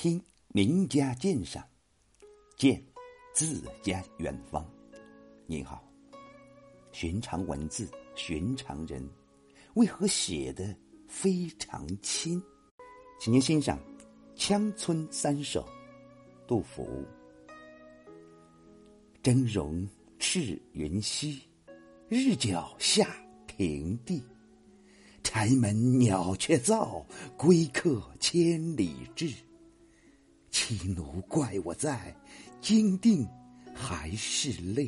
听名家鉴赏，见自家远方。您好，寻常文字，寻常人，为何写的非常亲？请您欣赏《羌村三首》，杜甫。峥嵘赤云西，日脚下平地。柴门鸟雀噪，归客千里至。妻奴怪我在，惊定还是泪。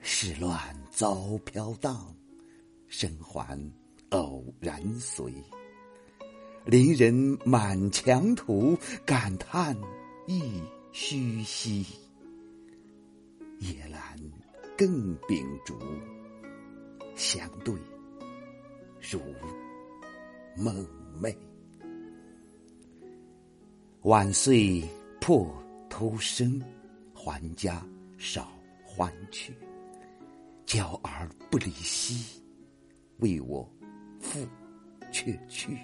世乱遭飘荡，生还偶然随。邻人满墙土，感叹亦虚兮。夜阑更秉烛，相对如梦寐。万岁破偷生，还家少欢趣。娇儿不离兮，为我父却去。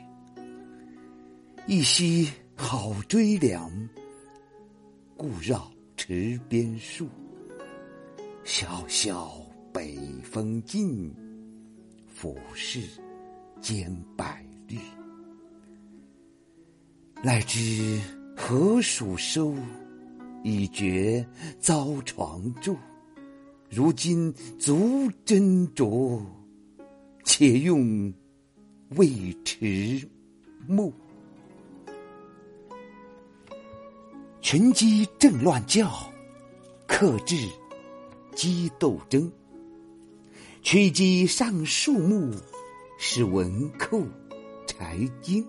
一夕好追凉，故绕池边树。萧萧北风劲，俯视兼百绿。赖之何属收？已觉遭床住。如今足斟酌，且用未迟暮。群鸡正乱叫，客至鸡斗争。驱鸡上树木，使蚊叩柴茎。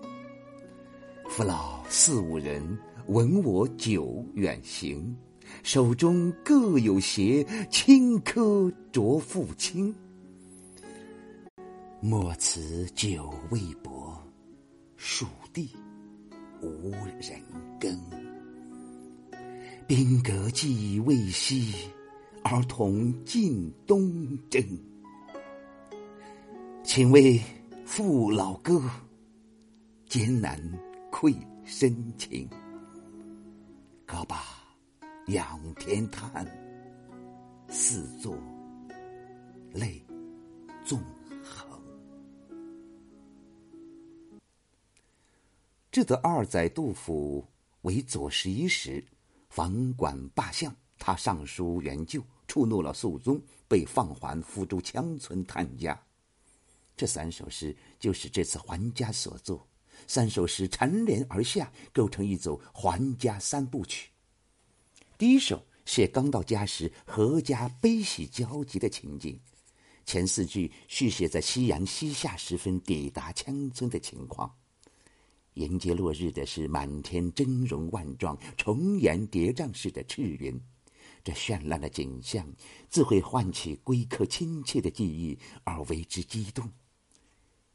父老四五人，闻我久远行，手中各有鞋，青稞着复清。莫辞久未薄，蜀地无人耕。兵革既未息，儿童尽东征。请为父老歌，艰难。愧深情，歌罢仰天叹，四座泪纵横。这则二载杜甫为左十一时，房管罢相，他上书援救，触怒了肃宗，被放还福州羌村探家。这三首诗就是这次还家所作。三首诗缠连而下，构成一组还家三部曲。第一首写刚到家时阖家悲喜交集的情景，前四句续写在夕阳西下时分抵达羌村的情况。迎接落日的是满天峥嵘万状、重岩叠嶂似的赤云，这绚烂的景象自会唤起归客亲切的记忆，而为之激动。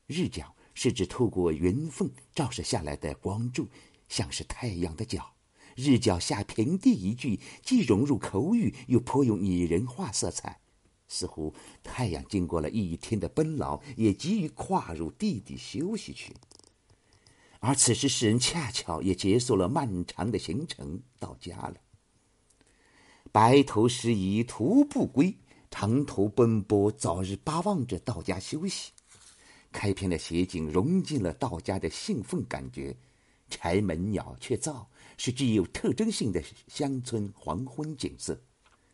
日角。是指透过云缝照射下来的光柱，像是太阳的脚。日脚下平地一句，既融入口语，又颇有拟人化色彩，似乎太阳经过了一天的奔劳，也急于跨入地底休息去。而此时诗人恰巧也结束了漫长的行程，到家了。白头时宜徒步归，长途奔波，早日巴望着到家休息。开篇的写景融进了道家的兴奋感觉，柴门鸟雀噪是具有特征性的乡村黄昏景色，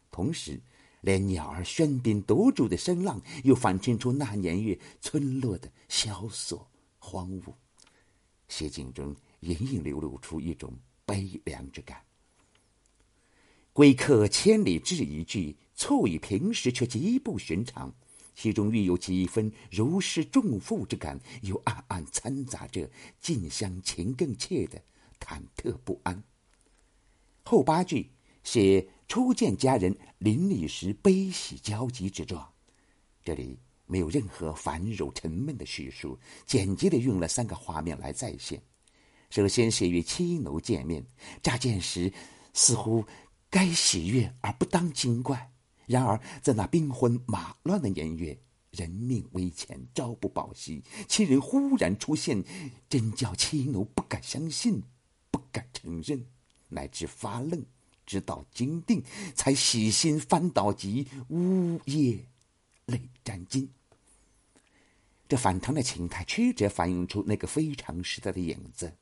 同时，连鸟儿喧宾夺主的声浪又反衬出那年月村落的萧索荒芜，写景中隐隐流露出一种悲凉之感。归客千里至一句，错与平时却极不寻常。其中欲有几分如释重负之感，又暗暗掺杂着近乡情更怯的忐忑不安。后八句写初见家人邻里时悲喜交集之状，这里没有任何繁冗沉闷的叙述，简洁的用了三个画面来再现。首先写与妻奴见面，乍见时似乎该喜悦而不当惊怪。然而，在那兵荒马乱的年月，人命危险，朝不保夕，亲人忽然出现，真叫妻奴不敢相信，不敢承认，乃至发愣，直到惊定，才洗心翻倒集，呜咽，泪沾襟。这反常的情态，曲折反映出那个非常时代的影子：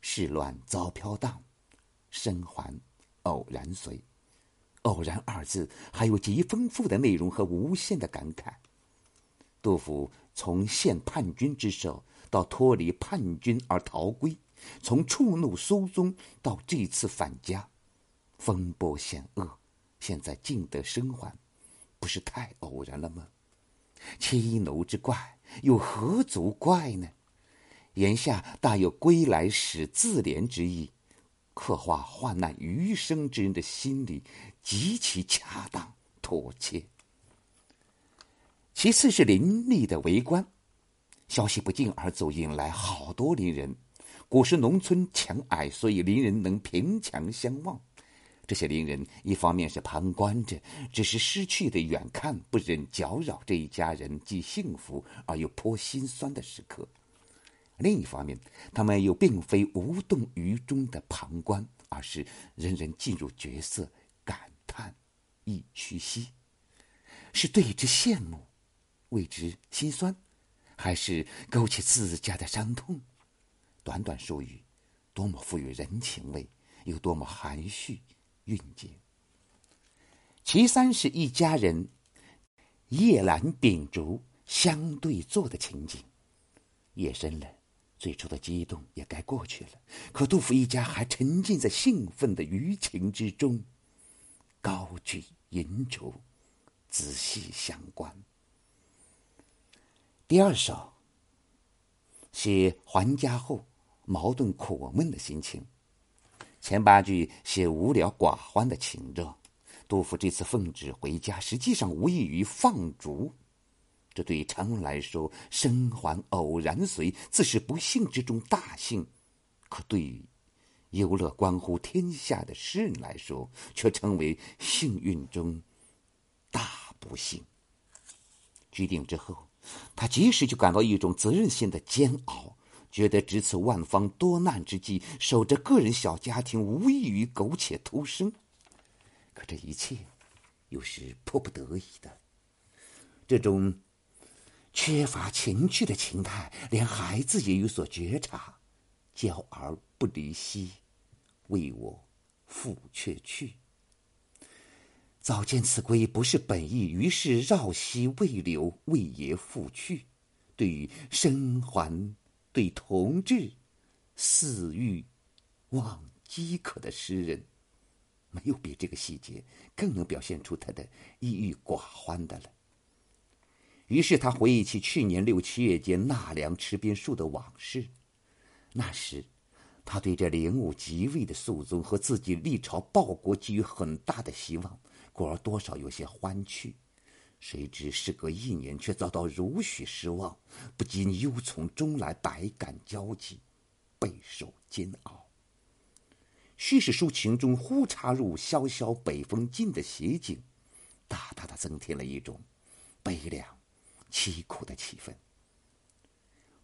世乱遭飘荡，生还偶然随。偶然二字，还有极丰富的内容和无限的感慨。杜甫从陷叛军之手到脱离叛军而逃归，从触怒苏宗到这次返家，风波险恶，现在尽得生还，不是太偶然了吗？七楼之怪，又何足怪呢？言下大有归来时自怜之意。刻画患难余生之人的心理极其恰当妥切。其次是林立的围观，消息不胫而走，引来好多邻人。古时农村墙矮，所以邻人能凭墙相望。这些邻人一方面是旁观者，只是失去的远看，不忍搅扰这一家人既幸福而又颇心酸的时刻。另一方面，他们又并非无动于衷的旁观，而是人人进入角色，感叹，亦屈膝，是对之羡慕，为之心酸，还是勾起自家的伤痛？短短数语，多么富有人情味，又多么含蓄蕴藉。其三是一家人夜阑秉烛相对坐的情景，夜深了。最初的激动也该过去了，可杜甫一家还沉浸在兴奋的余情之中，高举银烛，仔细相观。第二首写还家后矛盾苦闷的心情，前八句写无聊寡欢的情热。杜甫这次奉旨回家，实际上无异于放逐。这对常人来说，生还偶然随，自是不幸之中大幸；可对于忧乐关乎天下的诗人来说，却成为幸运中大不幸。决定之后，他即时就感到一种责任心的煎熬，觉得值此万方多难之际，守着个人小家庭，无异于苟且偷生。可这一切，又是迫不得已的。这种。缺乏情趣的情态，连孩子也有所觉察。娇儿不离兮，为我复却去。早见此归不是本意，于是绕膝未留，为爷复去。对于生还，对同志，似欲忘饥渴的诗人，没有比这个细节更能表现出他的抑郁寡欢的了。于是他回忆起去年六七月间纳凉池边树的往事。那时，他对这灵武即位的肃宗和自己历朝报国寄予很大的希望，故而多少有些欢趣。谁知事隔一年，却遭到如许失望，不禁忧从中来，百感交集，备受煎熬。叙事抒情中忽插入萧萧北风劲的写景，大大的增添了一种悲凉。凄苦的气氛。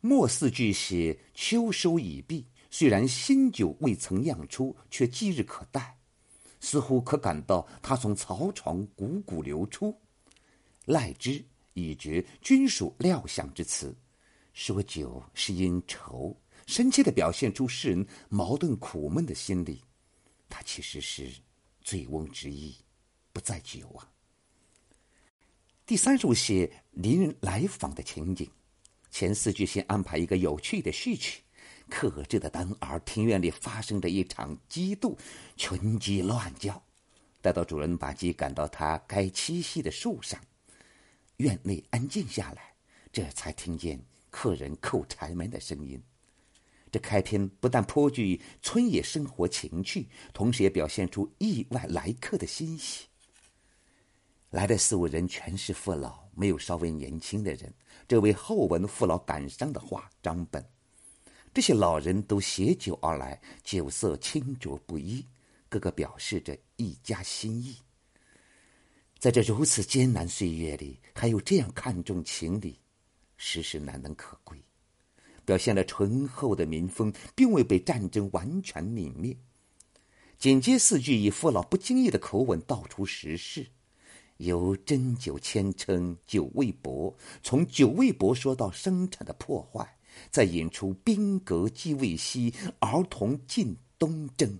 末四句写秋收已毕，虽然新酒未曾酿出，却即日可待，似乎可感到它从曹床汩汩流出。赖之已觉均属料想之词，说酒是因愁，深切的表现出诗人矛盾苦闷的心理。他其实是醉翁之意不在酒啊。第三首写邻人来访的情景，前四句先安排一个有趣的序曲：克制的灯儿，庭院里发生着一场激斗，群鸡乱叫。待到主人把鸡赶到它该栖息的树上，院内安静下来，这才听见客人叩柴门的声音。这开篇不但颇具村野生活情趣，同时也表现出意外来客的欣喜。来的四五人全是父老，没有稍微年轻的人。这为后文父老感伤的话张本。这些老人都携酒而来，酒色清浊不一，个个表示着一家心意。在这如此艰难岁月里，还有这样看重情理，实是难能可贵。表现了醇厚的民风，并未被战争完全泯灭。紧接四句以父老不经意的口吻道出时事，由针灸千称九味薄，从九味薄说到生产的破坏，再引出兵革既未息，儿童尽东征。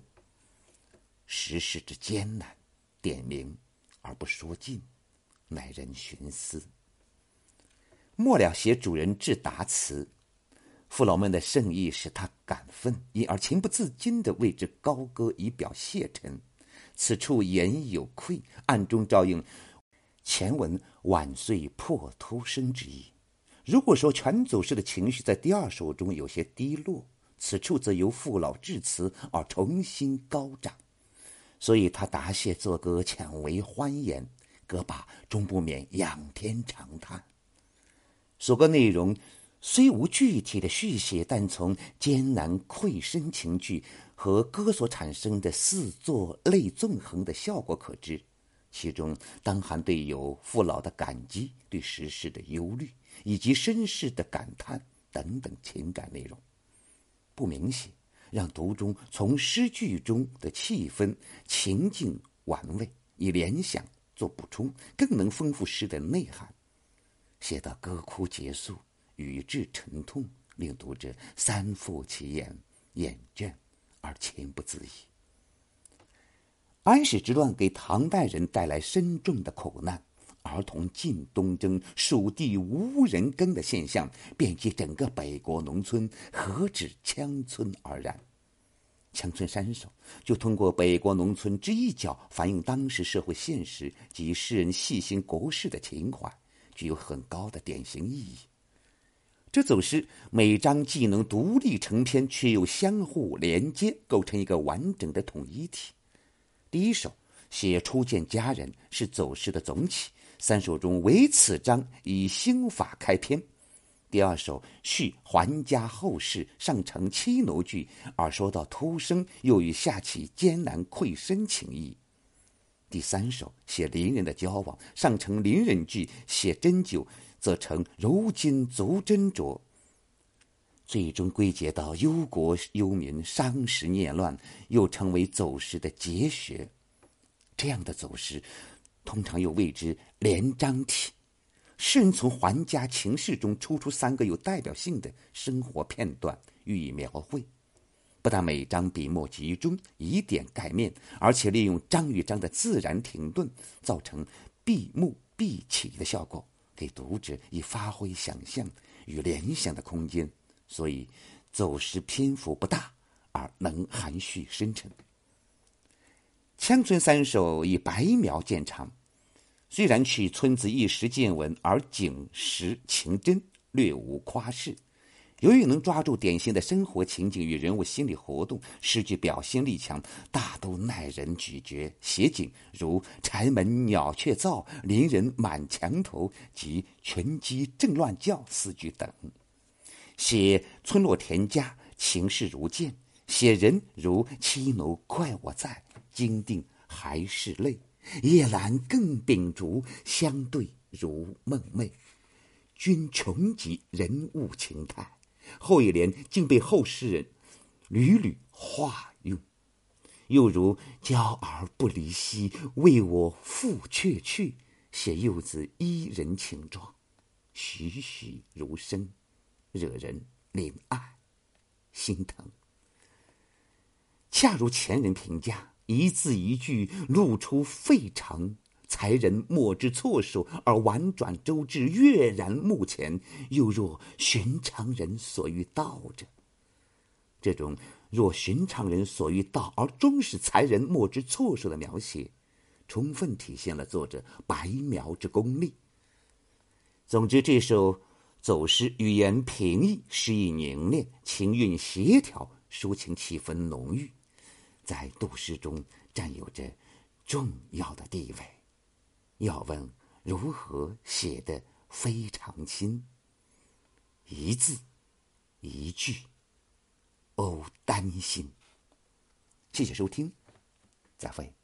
时事之艰难，点明而不说尽，耐人寻思。末了写主人致答词。父老们的盛意使他感愤，因而情不自禁地为之高歌以表谢忱。此处言有愧，暗中照应前文晚岁破突生之意。如果说全走诗的情绪在第二首中有些低落，此处则由父老致辞而重新高涨。所以他答谢作歌浅为欢颜，歌罢终不免仰天长叹。所歌内容。虽无具体的续写，但从艰难愧深情绪和歌所产生的四作泪纵横的效果可知，其中当含对有父老的感激、对时事的忧虑以及身世的感叹等等情感内容。不明写，让读中从诗句中的气氛、情境玩味，以联想做补充，更能丰富诗的内涵。写到歌哭结束。语至沉痛，令读者三复其言，眼倦而情不自已。安史之乱给唐代人带来深重的苦难，儿童尽东征，蜀地无人耕的现象遍及整个北国农村，何止羌村而然？乡村三首就通过北国农村之一角，反映当时社会现实及诗人细心国事的情怀，具有很高的典型意义。这走诗每章既能独立成篇，却又相互连接，构成一个完整的统一体。第一首写初见佳人，是走失的总起。三首中唯此章以兴法开篇。第二首续还家后事，上承妻奴句，而说到突生，又与下起艰难愧深情意。第三首写邻人的交往，上承邻人句，写针灸。则成如今足斟酌，最终归结到忧国忧民、伤时念乱，又成为走诗的结学。这样的走诗，通常又谓之连章体。诗人从还家情事中抽出三个有代表性的生活片段予以描绘，不但每章笔墨集中，以点盖面，而且利用章与章的自然停顿，造成闭目闭起的效果。给读者以发挥想象与联想的空间，所以走诗篇幅不大，而能含蓄深沉。乡村三首以白描见长，虽然取村子一时见闻，而景实情真，略无夸饰。由于能抓住典型的生活情景与人物心理活动，诗句表现力强，大都耐人咀嚼。写景如柴门鸟雀噪，邻人满墙头及群鸡正乱叫四句等；写村落田家，情事如见；写人如妻奴快我在，金锭还是泪，夜阑更秉烛，相对如梦寐，均穷极人物情态。后一联竟被后世人屡屡化用，又如“娇儿不离兮，为我负却去”，写幼子依人情状，栩栩如生，惹人怜爱心疼。恰如前人评价，一字一句露出非常。才人莫知措手，而婉转周至，跃然目前，又若寻常人所欲道者。这种若寻常人所欲道，而终是才人莫知措手的描写，充分体现了作者白描之功力。总之，这首走诗语言平易，诗意凝练，情韵协调，抒情气氛浓郁，在杜诗中占有着重要的地位。要问如何写的非常亲，一字一句哦，担心。谢谢收听，再会。